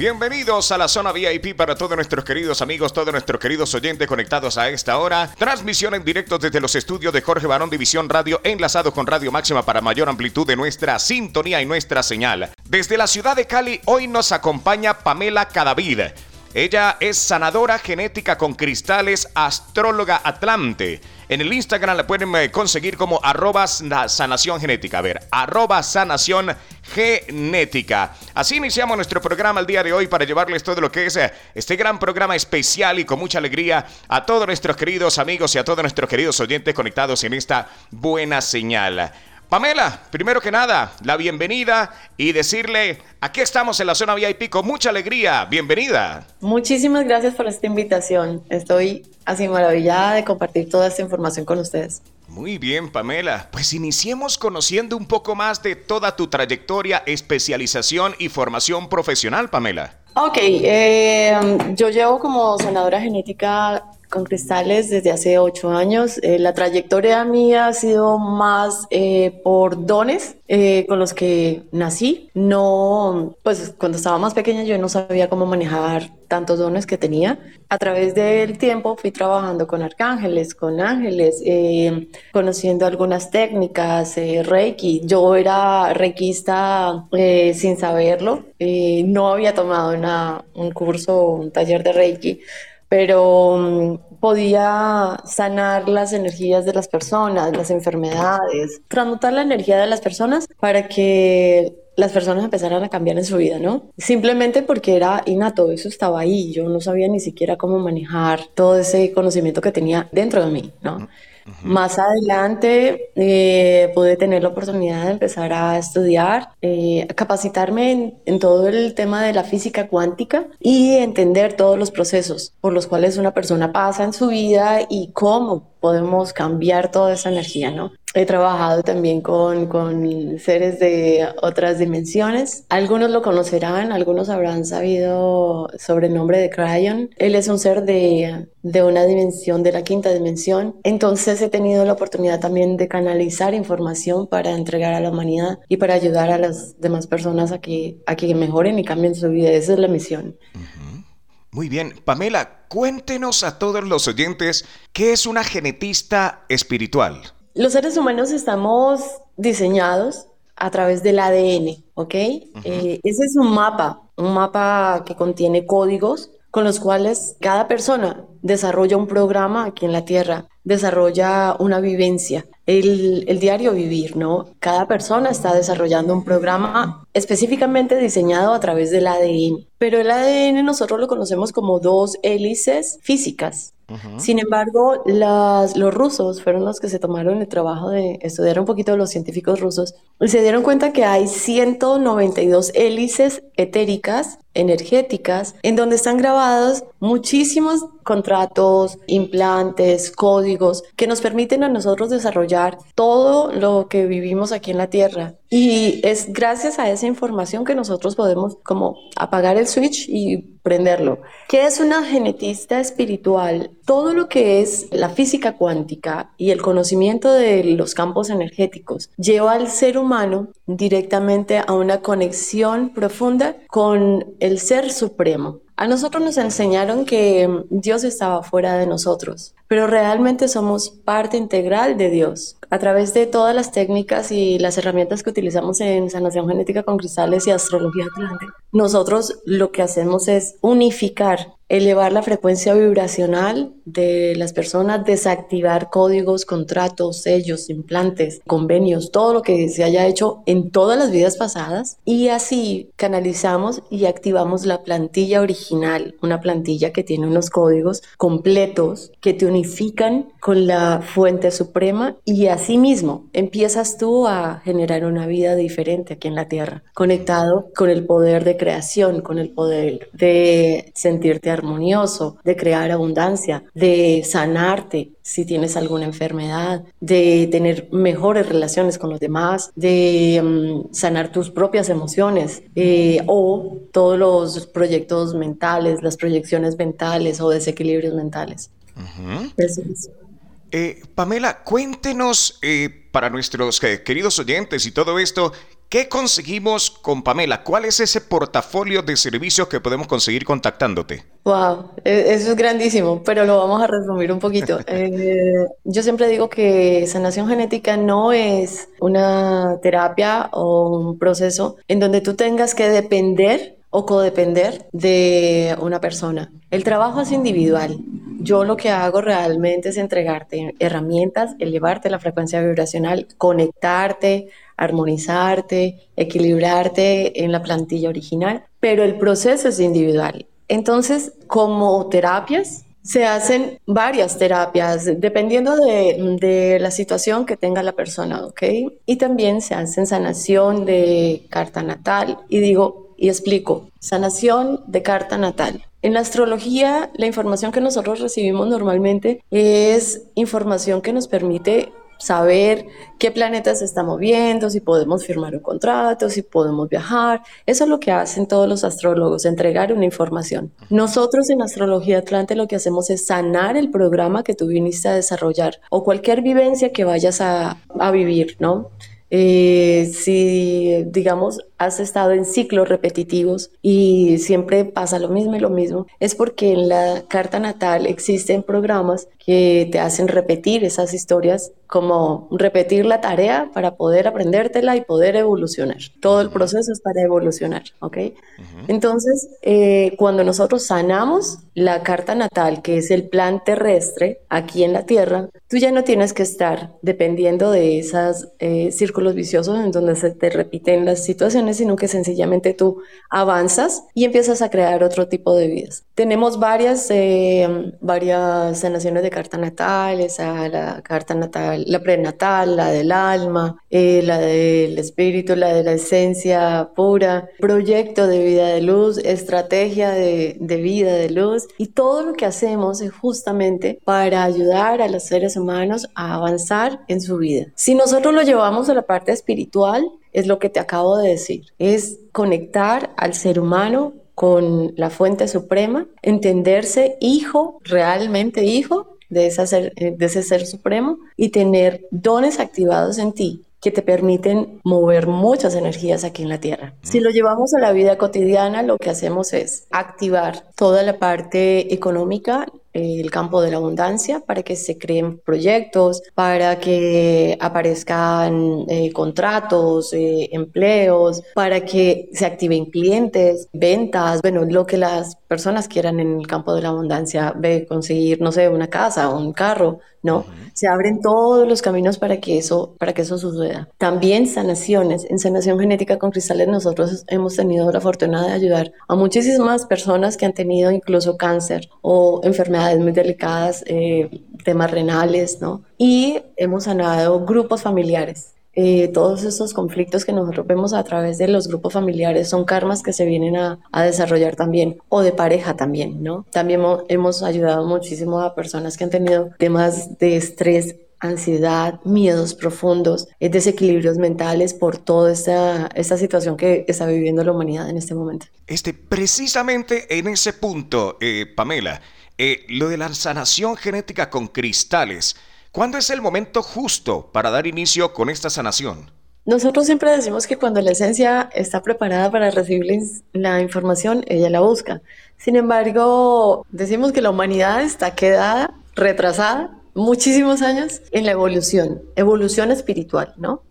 Bienvenidos a la zona VIP para todos nuestros queridos amigos, todos nuestros queridos oyentes conectados a esta hora. Transmisión en directo desde los estudios de Jorge Barón División Radio, enlazado con Radio Máxima para mayor amplitud de nuestra sintonía y nuestra señal. Desde la ciudad de Cali, hoy nos acompaña Pamela Cadavid. Ella es sanadora genética con cristales, astróloga Atlante. En el Instagram la pueden eh, conseguir como arroba sanación genética. A ver, arroba sanación genética. Así iniciamos nuestro programa el día de hoy para llevarles todo lo que es eh, este gran programa especial y con mucha alegría a todos nuestros queridos amigos y a todos nuestros queridos oyentes conectados en esta buena señal. Pamela, primero que nada, la bienvenida y decirle, aquí estamos en la zona VIP con mucha alegría, bienvenida. Muchísimas gracias por esta invitación, estoy así maravillada de compartir toda esta información con ustedes. Muy bien, Pamela. Pues iniciemos conociendo un poco más de toda tu trayectoria, especialización y formación profesional, Pamela. Ok, eh, yo llevo como sanadora genética con cristales desde hace ocho años. Eh, la trayectoria mía ha sido más eh, por dones eh, con los que nací. No, pues cuando estaba más pequeña yo no sabía cómo manejar tantos dones que tenía. A través del tiempo fui trabajando con arcángeles, con ángeles, conociendo algunas técnicas, Reiki. Yo era reikista sin saberlo. no había tomado una, un curso, un taller de Reiki pero mm, podía sanar las energías de las personas, las enfermedades, transmutar la energía de las personas para que las personas empezaran a cambiar en su vida, ¿no? Simplemente porque era innato, eso estaba ahí, yo no sabía ni siquiera cómo manejar todo ese conocimiento que tenía dentro de mí, ¿no? Más adelante eh, pude tener la oportunidad de empezar a estudiar, eh, a capacitarme en, todo el tema de la física cuántica y entender todos los procesos por los cuales una persona pasa en su vida y cómo podemos cambiar toda esa energía, ¿no? He trabajado también con, con, seres de otras dimensiones. Algunos lo conocerán, algunos habrán sabido sobre el nombre de Cryon. Él es un ser de, de una dimensión, de la quinta dimensión. Entonces he tenido la oportunidad también de canalizar información para entregar a la humanidad y para ayudar a las demás personas a que, a que mejoren y cambien su vida. Esa es la misión. Muy bien, Pamela, cuéntenos a todos los oyentes qué es una genetista espiritual. Los seres humanos estamos diseñados a través del ADN, ¿ok? Eh, ese es un mapa, un mapa que contiene códigos con los cuales cada persona desarrolla un programa aquí en la Tierra, desarrolla una vivencia, el, el, diario vivir, ¿no? Cada persona está desarrollando un programa específicamente diseñado a través del ADN, pero el ADN nosotros lo conocemos como dos hélices físicas, sin embargo, los rusos fueron los que se tomaron el trabajo de estudiar un poquito los científicos rusos. Y se dieron cuenta que hay 192 hélices etéricas energéticas en donde están grabados muchísimos contratos, implantes, códigos que nos permiten a nosotros desarrollar todo lo que vivimos aquí en la Tierra. Y es gracias a esa información que nosotros podemos como apagar el switch y prenderlo. ¿Qué es una genetista espiritual? Todo lo que es la física cuántica y el conocimiento de los campos energéticos lleva al ser humano directamente a una conexión profunda con el ser supremo. A nosotros nos enseñaron que Dios estaba fuera de nosotros, pero realmente somos parte integral de Dios. A través de todas las técnicas y las herramientas que utilizamos en sanación genética con cristales y astrología atlante, nosotros lo que hacemos es unificar elevar la frecuencia vibracional de las personas, desactivar códigos, contratos, sellos, implantes, convenios, todo lo que se haya hecho en todas las vidas pasadas. Y así canalizamos y activamos la plantilla original, una plantilla que tiene unos códigos completos que te unifican con la fuente suprema. Y así mismo empiezas tú a generar una vida diferente aquí en la tierra, conectado con el poder de creación, con el poder de sentirte armonioso, de crear abundancia, de sanarte si tienes alguna enfermedad, de tener mejores relaciones con los demás, de mm, sanar tus propias emociones eh, o todos los proyectos mentales, las proyecciones mentales o desequilibrios mentales. Eh, Pamela, cuéntenos eh, para nuestros queridos oyentes y todo esto, ¿Qué conseguimos con Pamela? ¿Cuál es ese portafolio de servicios que podemos conseguir contactándote? Wow, e, eso es grandísimo, pero lo vamos a resumir un poquito. Eh, yo siempre digo que sanación genética no es una terapia o un proceso en donde tú tengas que depender o codepender de una persona. El trabajo es individual. Yo lo que hago realmente es entregarte herramientas, elevarte la frecuencia vibracional, conectarte, armonizarte, equilibrarte en la plantilla original, pero el proceso es individual. Entonces, como terapias, se hacen varias terapias dependiendo de, de, la situación que tenga la persona, ¿ok? Y también se hacen sanación de carta natal. Y digo, y explico, sanación de carta natal. En la astrología, la información que nosotros recibimos normalmente es información que nos permite saber qué planeta se está moviendo, si podemos firmar un contrato, si podemos viajar. Eso es lo que hacen todos los astrólogos, entregar una información. Nosotros en Astrología Atlante lo que hacemos es sanar el programa que tú viniste a desarrollar o cualquier vivencia que vayas a, a vivir, ¿no? Eh, si, digamos, has estado en ciclos repetitivos y siempre pasa lo mismo y lo mismo, es porque en la carta natal existen programas que te hacen repetir esas historias, como repetir la tarea para poder aprendértela y poder evolucionar. Todo el proceso es para evolucionar, ¿ok? Entonces, eh, cuando nosotros sanamos la carta natal, que es el plan terrestre aquí en la Tierra, tú ya no tienes que estar dependiendo de esos eh, círculos viciosos en donde se te repiten las situaciones, sino que sencillamente tú avanzas y empiezas a crear otro tipo de vidas. Tenemos varias, eh, varias sanaciones de carta natal, esa, la carta natal, la prenatal, la del alma, eh, la del espíritu, la de la esencia pura, proyecto de vida de luz, estrategia de, de vida de luz y todo lo que hacemos es justamente para ayudar a los seres humanos a avanzar en su vida. Si nosotros lo llevamos a la parte espiritual, es lo que te acabo de decir, es conectar al ser humano con la fuente suprema, entenderse hijo, realmente hijo de, de ese ser supremo y tener dones activados en ti que te permiten mover muchas energías aquí en la Tierra. Si lo llevamos a la vida cotidiana, lo que hacemos es activar toda la parte económica, el campo de la abundancia para que se creen proyectos, para que aparezcan eh, contratos, eh, empleos, para que se activen clientes, ventas, bueno, lo que las personas quieran en el campo de la abundancia, ve conseguir, no sé, una casa, un carro, ¿no? Se abren todos los caminos para que eso, para que eso suceda. También sanaciones. En sanación genética con cristales nosotros hemos tenido la fortuna de ayudar a muchísimas personas que han tenido incluso cáncer o enfermedades muy delicadas, eh, temas renales, ¿no? Y hemos sanado grupos familiares. Eh, todos estos conflictos que nosotros vemos a través de los grupos familiares son karmas que se vienen a, desarrollar también, o de pareja también, ¿no? También hemos ayudado muchísimo a personas que han tenido temas de estrés ansiedad, miedos profundos, eh, desequilibrios mentales por toda esta, esta situación que está viviendo la humanidad en este momento. Este, precisamente en ese punto, Pamela, eh, lo de la sanación genética con cristales, ¿cuándo es el momento justo para dar inicio con esta sanación? Nosotros siempre decimos que cuando la esencia está preparada para recibir la información, ella la busca. Sin embargo, decimos que la humanidad está quedada, retrasada, muchísimos años en la evolución, evolución espiritual, ¿no?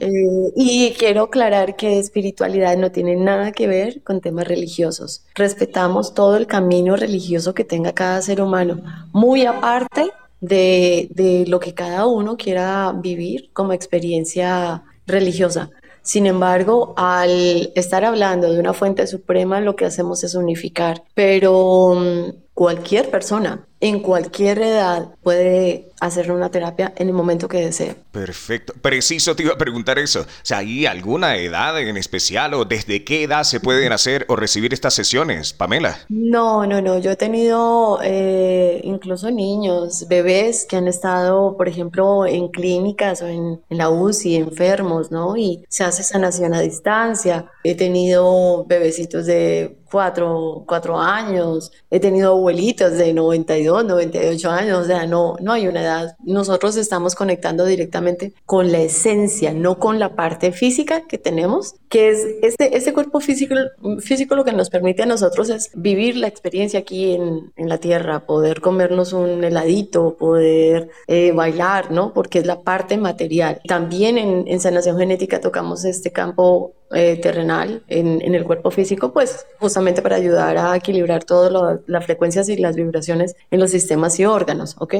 Eh, y quiero aclarar que espiritualidad no tiene nada que ver con temas religiosos. Respetamos todo el camino religioso que tenga cada ser humano, muy aparte de, de lo que cada uno quiera vivir como experiencia religiosa. Sin embargo, al estar hablando de una fuente suprema, lo que hacemos es unificar. Pero mm, cualquier persona en cualquier edad puede hacer una terapia en el momento que desee. Perfecto. Preciso te iba a preguntar eso. O sea, ¿hay alguna edad en especial o desde qué edad se pueden hacer o recibir estas sesiones, Pamela? No, no, no. Yo he tenido eh, incluso niños, bebés que han estado, por ejemplo, en clínicas o en, en la UCI, enfermos, ¿no? Y se hace sanación a distancia. He tenido bebecitos de cuatro, años, he tenido abuelitos de 92, 98 años, o sea, no, no hay una nosotros estamos conectando directamente con la esencia, no con la parte física que tenemos, que es este, este cuerpo físico, físico lo que nos permite a nosotros es vivir la experiencia aquí en, en la tierra, poder comernos un heladito, poder eh, bailar, ¿no? Porque es la parte material. También en, en sanación genética tocamos este campo eh, terrenal en, en, el cuerpo físico, pues justamente para ayudar a equilibrar todas las frecuencias y las vibraciones en los sistemas y órganos, ¿ok?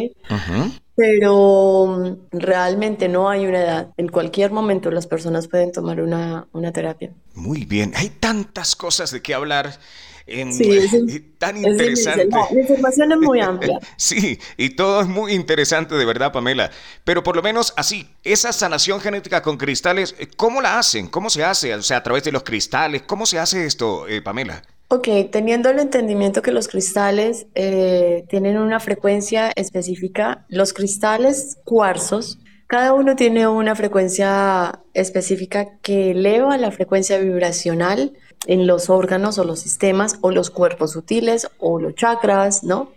Pero mm, realmente no hay una edad. En cualquier momento las personas pueden tomar una, una terapia. Muy bien, hay tantas cosas de qué hablar sí, es, tan interesante. la información es muy amplia. sí, y todo es muy interesante de verdad, Pamela. Pero por lo menos así, esa sanación genética con cristales, ¿cómo la hacen? ¿Cómo se hace? O sea, a través de los cristales, ¿cómo se hace esto, eh, Pamela? Ok, teniendo el entendimiento que los cristales eh, tienen una frecuencia específica, los cristales cuarzos, cada uno tiene una frecuencia específica que eleva la frecuencia vibracional en los órganos o los sistemas o los cuerpos sutiles o los chakras, ¿no?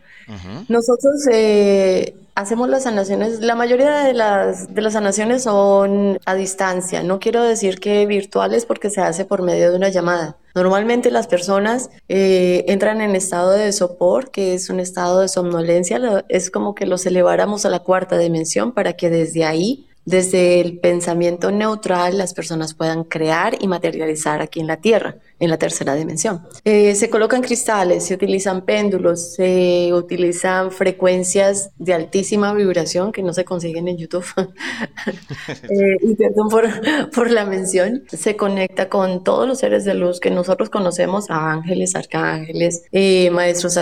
Nosotros eh, hacemos las sanaciones, la mayoría de las, de las sanaciones son a distancia, no quiero decir que virtuales porque se hace por medio de una llamada. Normalmente las personas eh, entran en estado de sopor, que es un estado de somnolencia, es como que los eleváramos a la cuarta dimensión para que desde ahí desde el pensamiento neutral las personas puedan crear y materializar aquí en la Tierra, en la tercera dimensión. Eh, se colocan cristales, se utilizan péndulos, se utilizan frecuencias de altísima vibración que no se consiguen en YouTube. eh, y perdón por, por, la mención. Se conecta con todos los seres de luz que nosotros conocemos, a ángeles, arcángeles, eh, maestros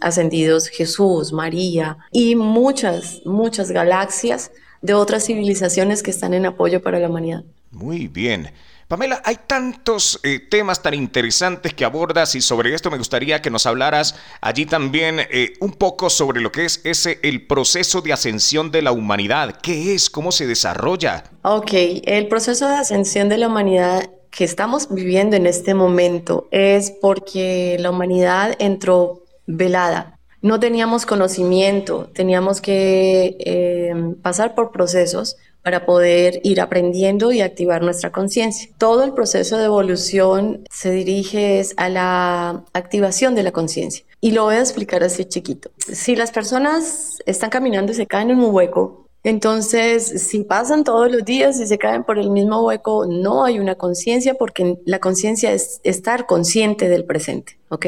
ascendidos, Jesús, María y muchas, muchas galaxias de otras civilizaciones que están en apoyo para la humanidad. Muy bien. Pamela, hay tantos eh, temas tan interesantes que abordas y sobre esto me gustaría que nos hablaras allí también eh, un poco sobre lo que es ese el proceso de ascensión de la humanidad. ¿Qué es? ¿Cómo se desarrolla? Ok, el proceso de ascensión de la humanidad que estamos viviendo en este momento es porque la humanidad entró velada no teníamos conocimiento, teníamos que eh, pasar por procesos para poder ir aprendiendo y activar nuestra conciencia. Todo el proceso de evolución se dirige a la activación de la conciencia. Y lo voy a explicar así chiquito. Si las personas están caminando y se caen en un hueco, entonces, si pasan todos los días y se caen por el mismo hueco, no hay una conciencia porque la conciencia es estar consciente del presente, ¿ok?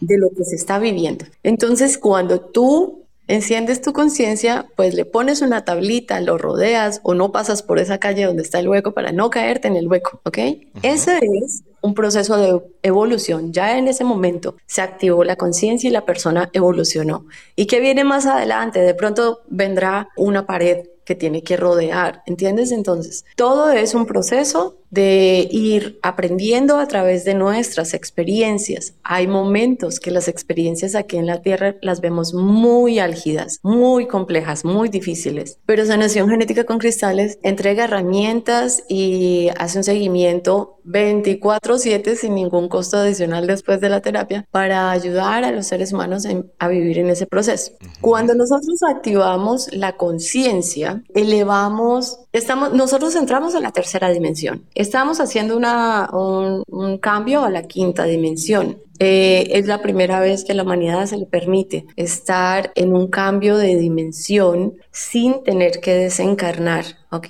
De lo que se está viviendo. Entonces, cuando tú enciendes tu conciencia, pues le pones una tablita, lo rodeas o no pasas por esa calle donde está el hueco para no caerte en el hueco, ¿ok? Ese es un proceso de evolución. Ya en ese momento se activó la conciencia y la persona evolucionó. ¿Y qué viene más adelante? De pronto vendrá una pared que tiene que rodear, ¿entiendes? Entonces, todo es un proceso de ir aprendiendo a través de nuestras experiencias. Hay momentos que las experiencias aquí en la Tierra las vemos muy álgidas, muy complejas, muy difíciles, pero Sanación Genética con Cristales entrega herramientas y hace un seguimiento 24/7 sin ningún costo adicional después de la terapia para ayudar a los seres humanos a vivir en ese proceso. Cuando nosotros activamos la conciencia, elevamos, estamos, nosotros entramos a la tercera dimensión Estamos haciendo una, un, cambio a la quinta dimensión. Eh, es la primera vez que la humanidad se le permite estar en un cambio de dimensión sin tener que desencarnar, ¿ok?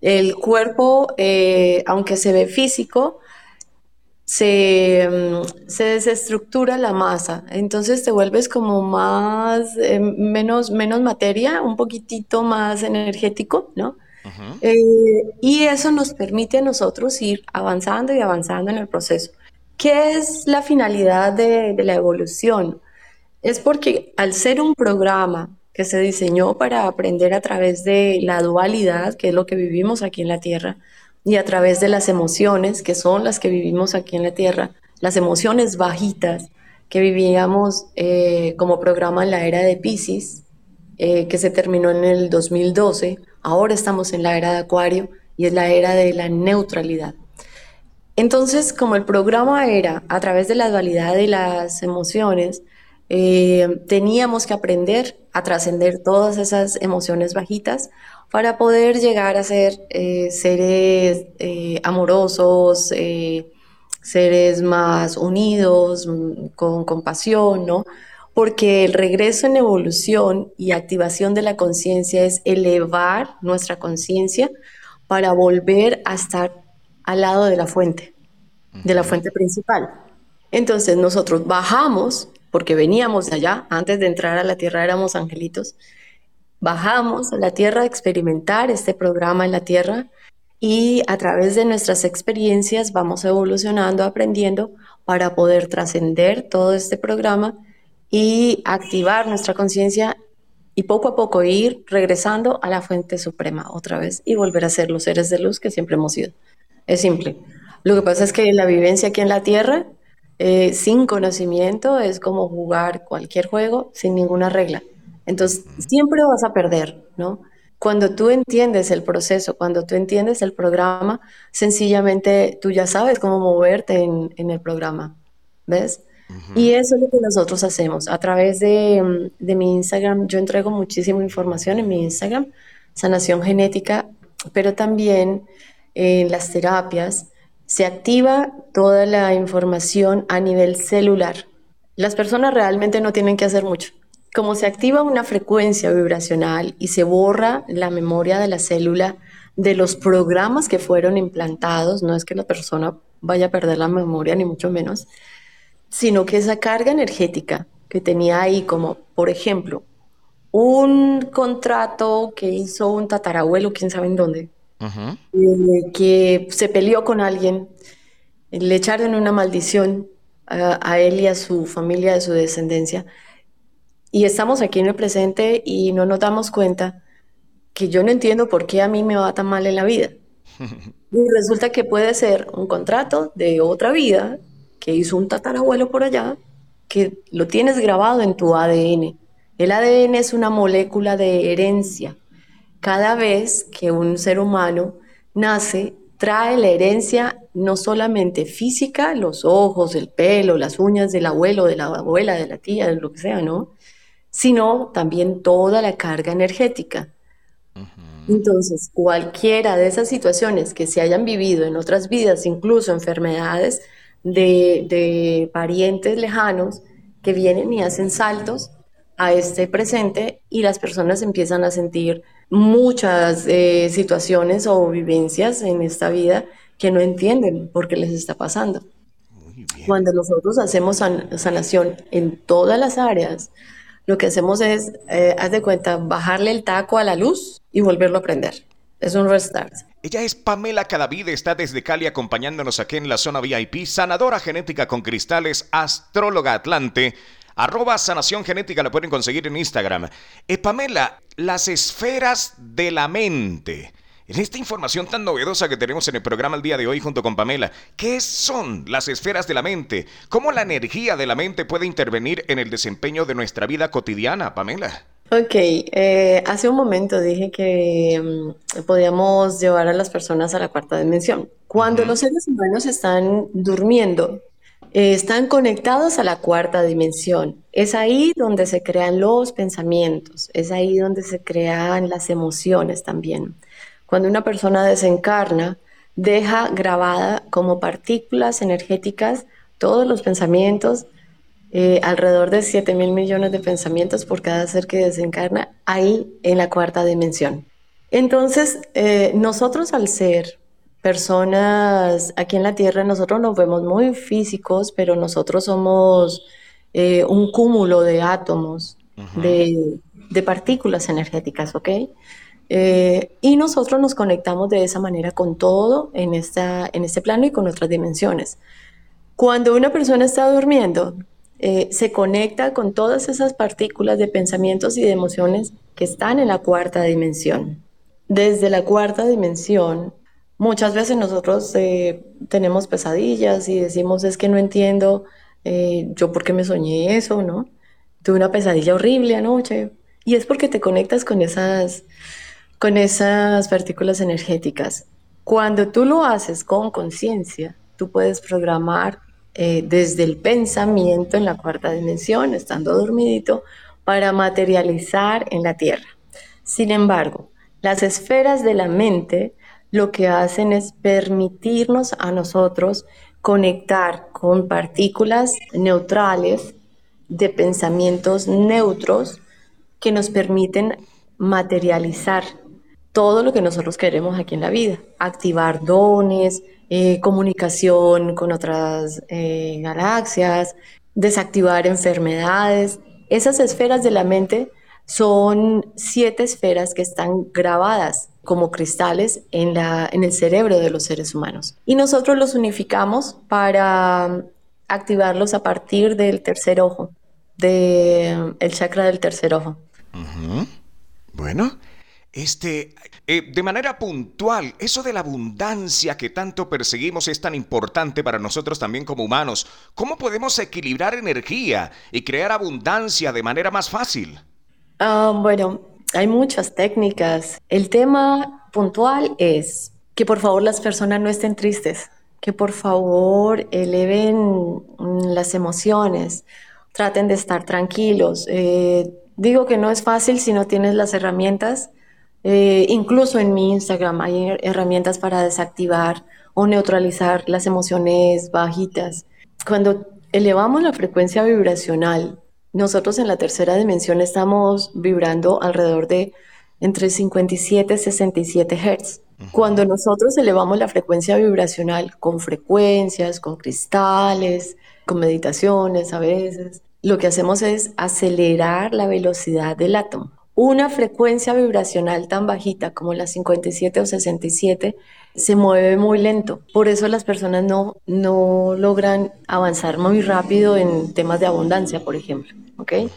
El cuerpo, eh, aunque se ve físico, se, mm, se, desestructura la masa, entonces te vuelves como más, eh, menos, menos materia, un poquitito más energético, ¿no? Eh, y eso nos permite a nosotros ir avanzando y avanzando en el proceso. ¿Qué es la finalidad de, la evolución? Es porque al ser un programa que se diseñó para aprender a través de la dualidad, que es lo que vivimos aquí en la Tierra, y a través de las emociones, que son las que vivimos aquí en la Tierra, las emociones bajitas que vivíamos eh, como programa en la era de Pisces, eh, que se terminó en el 2012, Ahora estamos en la era de Acuario y es la era de la neutralidad. Entonces, como el programa era a través de la dualidad de las emociones, eh, teníamos que aprender a trascender todas esas emociones bajitas para poder llegar a ser eh, seres eh, amorosos, seres más unidos, mm, con compasión, ¿no? Porque el regreso en evolución y activación de la conciencia es elevar nuestra conciencia para volver a estar al lado de la fuente, de la fuente principal. Entonces nosotros bajamos, porque veníamos de allá, antes de entrar a la tierra éramos angelitos, bajamos a la tierra a experimentar este programa en la tierra y a través de nuestras experiencias vamos evolucionando, aprendiendo para poder trascender todo este programa y activar nuestra conciencia y poco a poco ir regresando a la fuente suprema otra vez y volver a ser los seres de luz que siempre hemos sido. Es simple. Lo que pasa es que la vivencia aquí en la Tierra eh, sin conocimiento es como jugar cualquier juego sin ninguna regla. Entonces, siempre vas a perder, ¿no? Cuando tú entiendes el proceso, cuando tú entiendes el programa, sencillamente tú ya sabes cómo moverte en, el programa, ¿ves? Y eso es lo que nosotros hacemos. A través de, de, mi Instagram, yo entrego muchísima información en mi Instagram, sanación genética, pero también en las terapias se activa toda la información a nivel celular. Las personas realmente no tienen que hacer mucho. Como se activa una frecuencia vibracional y se borra la memoria de la célula de los programas que fueron implantados, no es que la persona vaya a perder la memoria ni mucho menos, sino que esa carga energética que tenía ahí, como por ejemplo, un contrato que hizo un tatarabuelo, quién sabe en dónde, eh, que se peleó con alguien, le echaron una maldición a, él y a su familia, de su descendencia. Y estamos aquí en el presente y no nos damos cuenta que yo no entiendo por qué a mí me va tan mal en la vida. Y resulta que puede ser un contrato de otra vida que hizo un tatarabuelo por allá, que lo tienes grabado en tu ADN. El ADN es una molécula de herencia cada vez que un ser humano nace, trae la herencia no solamente física, los ojos, el pelo, las uñas del abuelo, de la abuela, de la tía, de lo que sea, ¿no? Sino también toda la carga energética. Entonces, cualquiera de esas situaciones que se hayan vivido en otras vidas, incluso enfermedades de, de parientes lejanos que vienen y hacen saltos a este presente y las personas empiezan a sentir muchas eh, situaciones o vivencias en esta vida que no entienden por qué les está pasando. Cuando nosotros hacemos sanación en todas las áreas, lo que hacemos es, eh, haz de cuenta, bajarle el taco a la luz y volverlo a prender. Es un restart. Ella es Pamela Cadavid, está desde Cali acompañándonos aquí en la zona VIP, sanadora genética con cristales, astróloga Atlante. Arroba sanación genética la pueden conseguir en Instagram. Eh, Pamela, las esferas de la mente. En esta información tan novedosa que tenemos en el programa el día de hoy junto con Pamela, ¿qué son las esferas de la mente? ¿Cómo la energía de la mente puede intervenir en el desempeño de nuestra vida cotidiana, Pamela? Ok, eh, hace un momento dije que mm, podíamos llevar a las personas a la cuarta dimensión. Cuando los seres humanos están durmiendo, eh, están conectados a la cuarta dimensión. Es ahí donde se crean los pensamientos, es ahí donde se crean las emociones también. Cuando una persona desencarna, deja grabada como partículas energéticas todos los pensamientos, eh, alrededor de 7 mil millones de pensamientos por cada ser que desencarna, ahí en la cuarta dimensión. Entonces, eh, nosotros al ser personas aquí en la Tierra, nosotros nos vemos muy físicos, pero nosotros somos eh, un cúmulo de átomos, de, partículas energéticas, ¿ok? Eh, y nosotros nos conectamos de esa manera con todo en, esta, en este plano y con otras dimensiones. Cuando una persona está durmiendo, eh, se conecta con todas esas partículas de pensamientos y de emociones que están en la cuarta dimensión. Desde la cuarta dimensión, Muchas veces nosotros eh, tenemos pesadillas y decimos, es que no entiendo eh, yo por qué me soñé eso, ¿no? Tuve una pesadilla horrible anoche. Y es porque te conectas con esas, con esas partículas energéticas. Cuando tú lo haces con conciencia, tú puedes programar eh, desde el pensamiento en la cuarta dimensión, estando dormidito, para materializar en la Tierra. Sin embargo, las esferas de la mente lo que hacen es permitirnos a nosotros conectar con partículas neutrales de pensamientos neutros que nos permiten materializar todo lo que nosotros queremos aquí en la vida, activar dones, eh, comunicación con otras eh, galaxias, desactivar enfermedades. Esas esferas de la mente son siete esferas que están grabadas como cristales en, la, en el cerebro de los seres humanos. Y nosotros los unificamos para activarlos a partir del tercer ojo, del el chakra del tercer ojo. Bueno, este, eh, de manera puntual, eso de la abundancia que tanto perseguimos es tan importante para nosotros también como humanos. ¿Cómo podemos equilibrar energía y crear abundancia de manera más fácil? Ah, bueno, hay muchas técnicas. El tema puntual es que por favor las personas no estén tristes, que por favor eleven las emociones, traten de estar tranquilos. Eh, digo que no es fácil si no tienes las herramientas. Eh, incluso en mi Instagram hay herramientas para desactivar o neutralizar las emociones bajitas. Cuando elevamos la frecuencia vibracional nosotros en la tercera dimensión estamos vibrando alrededor de entre 57 y 67 Hz. Cuando nosotros elevamos la frecuencia vibracional con frecuencias, con cristales, con meditaciones a veces, lo que hacemos es acelerar la velocidad del átomo. Una frecuencia vibracional tan bajita como la 57 o 67 se mueve muy lento. Por eso las personas no, no logran avanzar muy rápido en temas de abundancia, por ejemplo. ¿okay?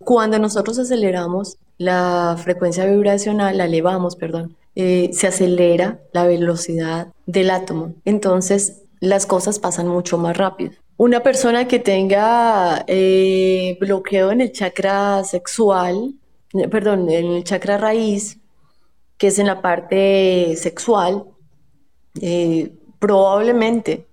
Cuando nosotros aceleramos la frecuencia vibracional, la elevamos, perdón, eh, se acelera la velocidad del átomo. Entonces las cosas pasan mucho más rápido. Una persona que tenga eh, bloqueo en el chakra sexual, perdón, en el chakra raíz, que es en la parte sexual, probablemente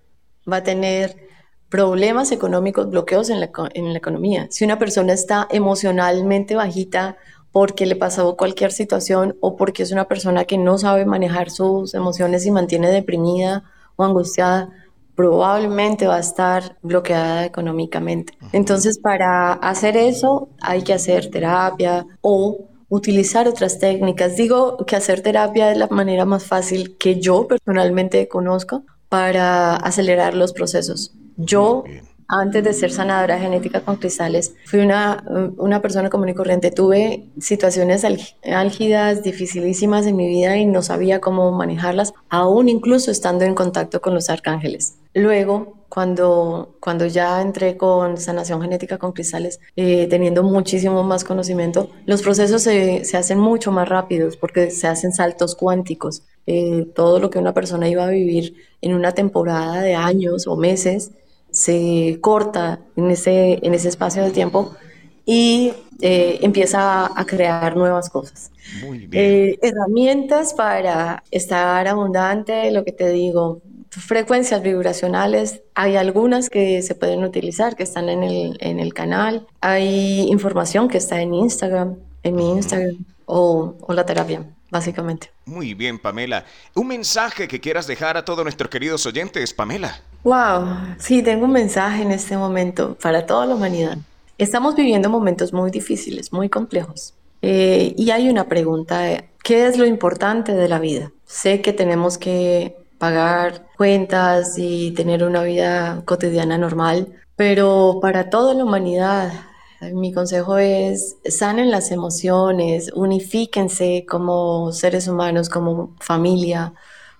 va a tener problemas económicos, bloqueos en la, en la economía. Si una persona está emocionalmente bajita porque le pasó cualquier situación o porque es una persona que no sabe manejar sus emociones y mantiene deprimida o angustiada, probablemente va a estar bloqueada económicamente. Entonces, para hacer eso hay que hacer terapia o utilizar otras técnicas. Digo que hacer terapia es la manera más fácil que yo personalmente conozco para acelerar los procesos. Yo, antes de ser sanadora genética con cristales, fui una, una persona común y corriente. Tuve situaciones álgidas, dificilísimas en mi vida y no sabía cómo manejarlas, aún incluso estando en contacto con los arcángeles. Luego, cuando, cuando ya entré con sanación genética con cristales, eh, teniendo muchísimo más conocimiento, los procesos se, se, hacen mucho más rápidos porque se hacen saltos cuánticos. Eh, todo lo que una persona iba a vivir en una temporada de años o meses, se corta en ese, en ese espacio de tiempo y eh, empieza a crear nuevas cosas. Muy bien. Eh, herramientas para estar abundante, lo que te digo, frecuencias vibracionales, hay algunas que se pueden utilizar, que están en el, en el canal, hay información que está en Instagram, en mi Instagram, o, o la terapia básicamente. Muy bien, Pamela. Un mensaje que quieras dejar a todos nuestros queridos oyentes, Pamela. Wow, sí, tengo un mensaje en este momento para toda la humanidad. Estamos viviendo momentos muy difíciles, muy complejos. Eh, y hay una pregunta, ¿qué es lo importante de la vida? Sé que tenemos que pagar cuentas y tener una vida cotidiana normal, pero para toda la humanidad mi consejo es sanen las emociones, unifíquense como seres humanos, como familia,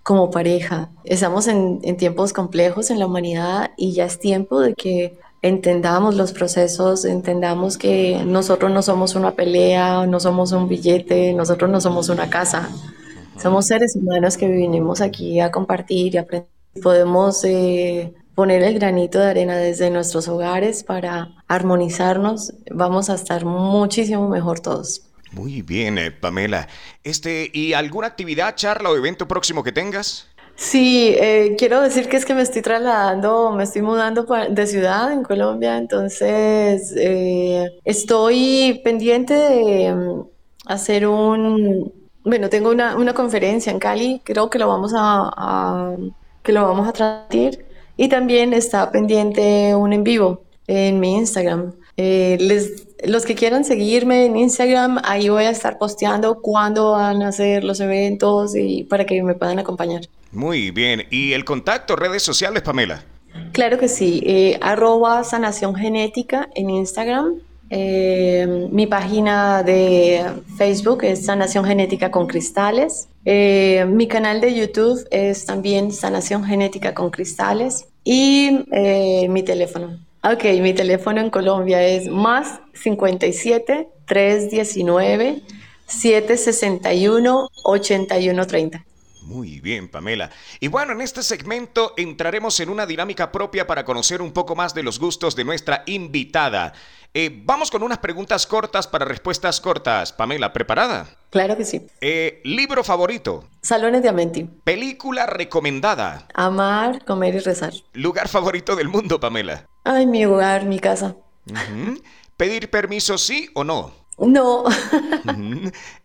como pareja. Estamos en, tiempos complejos en la humanidad y ya es tiempo de que entendamos los procesos, entendamos que nosotros no somos una pelea, no somos un billete, nosotros no somos una casa. Somos seres humanos que vinimos aquí a compartir y aprender. Podemos eh, poner el granito de arena desde nuestros hogares para armonizarnos, vamos a estar muchísimo mejor todos. Muy bien, eh, Pamela. Este, ¿y alguna actividad, charla o evento próximo que tengas? Sí, eh, quiero decir que es que me estoy trasladando, me estoy mudando de ciudad en Colombia, entonces eh, estoy pendiente de mm, hacer un, bueno, tengo una, una, conferencia en Cali, creo que lo vamos a, que lo vamos a transmitir y también está pendiente un en vivo en mi Instagram. Eh, les, los que quieran seguirme en Instagram, ahí voy a estar posteando cuándo van a ser los eventos y para que me puedan acompañar. Muy bien. ¿Y el contacto, redes sociales, Pamela? Claro que sí. Eh, arroba sanación genética en Instagram. Eh, mi página de Facebook es Sanación Genética con Cristales. Eh, mi canal de YouTube es también Sanación Genética con Cristales. Y mi teléfono. Ok, mi teléfono en Colombia es más 57 319 761 8130. Muy bien, Pamela. Y bueno, en este segmento entraremos en una dinámica propia para conocer un poco más de los gustos de nuestra invitada. Eh, vamos con unas preguntas cortas para respuestas cortas. Pamela, ¿preparada? Claro que sí. Eh, ¿Libro favorito? Salones de Amenti. ¿Película recomendada? Amar, comer y rezar. ¿Lugar favorito del mundo, Pamela? Ay, mi hogar, mi casa. ¿Pedir permiso sí o no? No.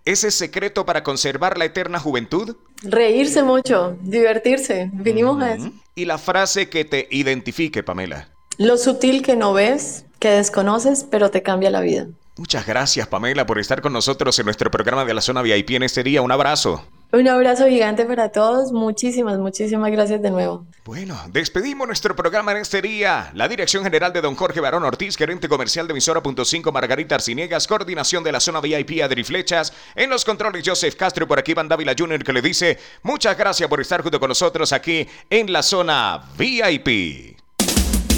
¿Ese secreto para conservar la eterna juventud? Reírse mucho, divertirse. Vinimos a eso. Y la frase que te identifique, Pamela. Lo sutil que no ves, que desconoces, pero te cambia la vida. Muchas gracias, Pamela, por estar con nosotros en nuestro programa de la zona VIP en este día. Un abrazo. Un abrazo gigante para todos. Muchísimas, muchísimas gracias de nuevo. Bueno, despedimos nuestro programa en este día. La dirección general de don Jorge Barón Ortiz, gerente comercial de emisora.5 Margarita Arciniegas, coordinación de la zona VIP Adri Flechas, en los controles Joseph Castro, por aquí Van Dávila Jr. que le dice muchas gracias por estar junto con nosotros aquí en la zona VIP.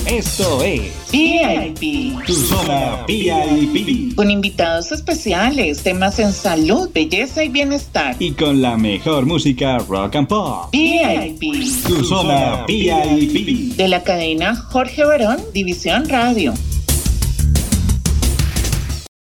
Esto es VIP, tu zona VIP. Con invitados especiales, temas en salud, belleza y bienestar. Y con la mejor música rock and pop. VIP, tu zona VIP. De la cadena Jorge Barón, División Radio.